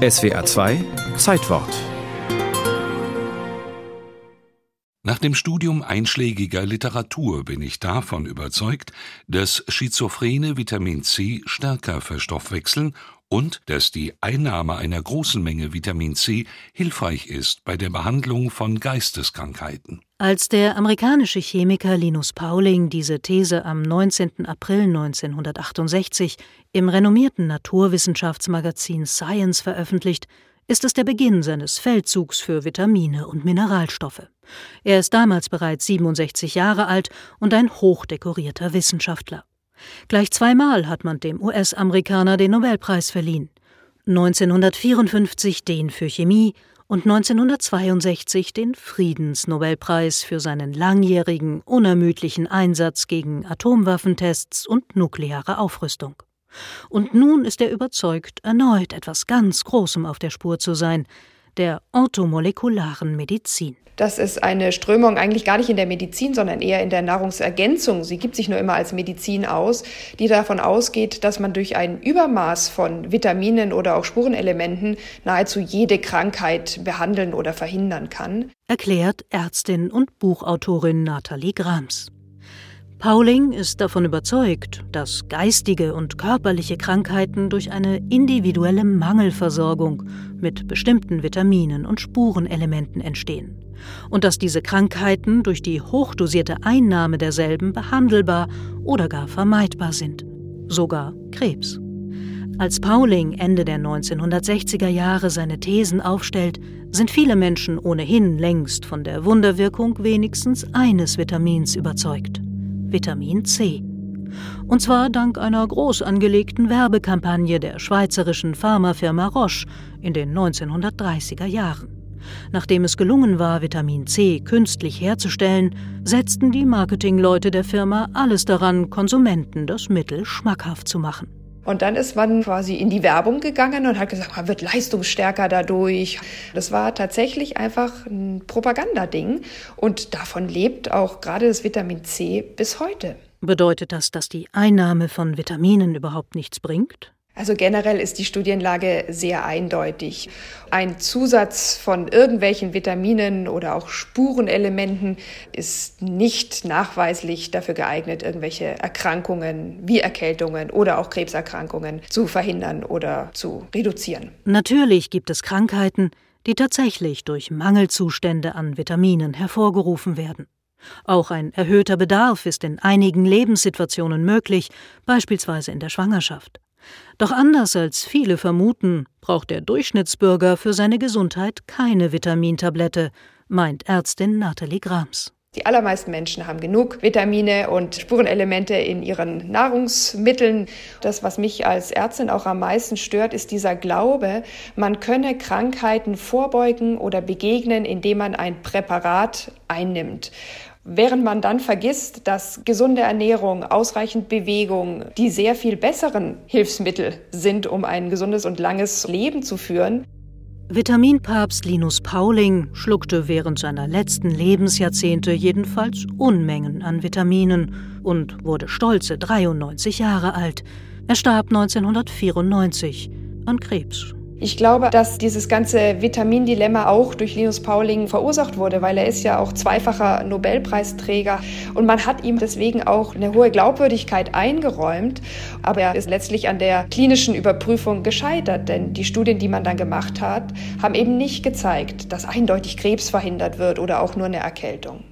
SWA 2 Zeitwort Nach dem Studium einschlägiger Literatur bin ich davon überzeugt, dass Schizophrene Vitamin C stärker verstoffwechseln und dass die Einnahme einer großen Menge Vitamin C hilfreich ist bei der Behandlung von Geisteskrankheiten. Als der amerikanische Chemiker Linus Pauling diese These am 19. April 1968 im renommierten Naturwissenschaftsmagazin Science veröffentlicht, ist es der Beginn seines Feldzugs für Vitamine und Mineralstoffe. Er ist damals bereits 67 Jahre alt und ein hochdekorierter Wissenschaftler. Gleich zweimal hat man dem US-Amerikaner den Nobelpreis verliehen. 1954 den für Chemie und 1962 den Friedensnobelpreis für seinen langjährigen, unermüdlichen Einsatz gegen Atomwaffentests und nukleare Aufrüstung. Und nun ist er überzeugt, erneut etwas ganz Großem auf der Spur zu sein, der orthomolekularen Medizin. Das ist eine Strömung eigentlich gar nicht in der Medizin, sondern eher in der Nahrungsergänzung. Sie gibt sich nur immer als Medizin aus, die davon ausgeht, dass man durch ein Übermaß von Vitaminen oder auch Spurenelementen nahezu jede Krankheit behandeln oder verhindern kann. Erklärt Ärztin und Buchautorin Nathalie Grams. Pauling ist davon überzeugt, dass geistige und körperliche Krankheiten durch eine individuelle Mangelversorgung mit bestimmten Vitaminen und Spurenelementen entstehen und dass diese Krankheiten durch die hochdosierte Einnahme derselben behandelbar oder gar vermeidbar sind, sogar Krebs. Als Pauling Ende der 1960er Jahre seine Thesen aufstellt, sind viele Menschen ohnehin längst von der Wunderwirkung wenigstens eines Vitamins überzeugt. Vitamin C. Und zwar dank einer groß angelegten Werbekampagne der schweizerischen Pharmafirma Roche in den 1930er Jahren. Nachdem es gelungen war, Vitamin C künstlich herzustellen, setzten die Marketingleute der Firma alles daran, Konsumenten das Mittel schmackhaft zu machen. Und dann ist man quasi in die Werbung gegangen und hat gesagt, man wird leistungsstärker dadurch. Das war tatsächlich einfach ein Propagandading und davon lebt auch gerade das Vitamin C bis heute. Bedeutet das, dass die Einnahme von Vitaminen überhaupt nichts bringt? Also generell ist die Studienlage sehr eindeutig. Ein Zusatz von irgendwelchen Vitaminen oder auch Spurenelementen ist nicht nachweislich dafür geeignet, irgendwelche Erkrankungen wie Erkältungen oder auch Krebserkrankungen zu verhindern oder zu reduzieren. Natürlich gibt es Krankheiten, die tatsächlich durch Mangelzustände an Vitaminen hervorgerufen werden. Auch ein erhöhter Bedarf ist in einigen Lebenssituationen möglich, beispielsweise in der Schwangerschaft. Doch anders als viele vermuten, braucht der Durchschnittsbürger für seine Gesundheit keine Vitamintablette, meint Ärztin Nathalie Grams. Die allermeisten Menschen haben genug Vitamine und Spurenelemente in ihren Nahrungsmitteln. Das, was mich als Ärztin auch am meisten stört, ist dieser Glaube, man könne Krankheiten vorbeugen oder begegnen, indem man ein Präparat einnimmt. Während man dann vergisst, dass gesunde Ernährung, ausreichend Bewegung die sehr viel besseren Hilfsmittel sind, um ein gesundes und langes Leben zu führen. Vitaminpapst Linus Pauling schluckte während seiner letzten Lebensjahrzehnte jedenfalls Unmengen an Vitaminen und wurde stolze 93 Jahre alt. Er starb 1994 an Krebs. Ich glaube, dass dieses ganze Vitamindilemma auch durch Linus Pauling verursacht wurde, weil er ist ja auch zweifacher Nobelpreisträger. Und man hat ihm deswegen auch eine hohe Glaubwürdigkeit eingeräumt, aber er ist letztlich an der klinischen Überprüfung gescheitert, denn die Studien, die man dann gemacht hat, haben eben nicht gezeigt, dass eindeutig Krebs verhindert wird oder auch nur eine Erkältung.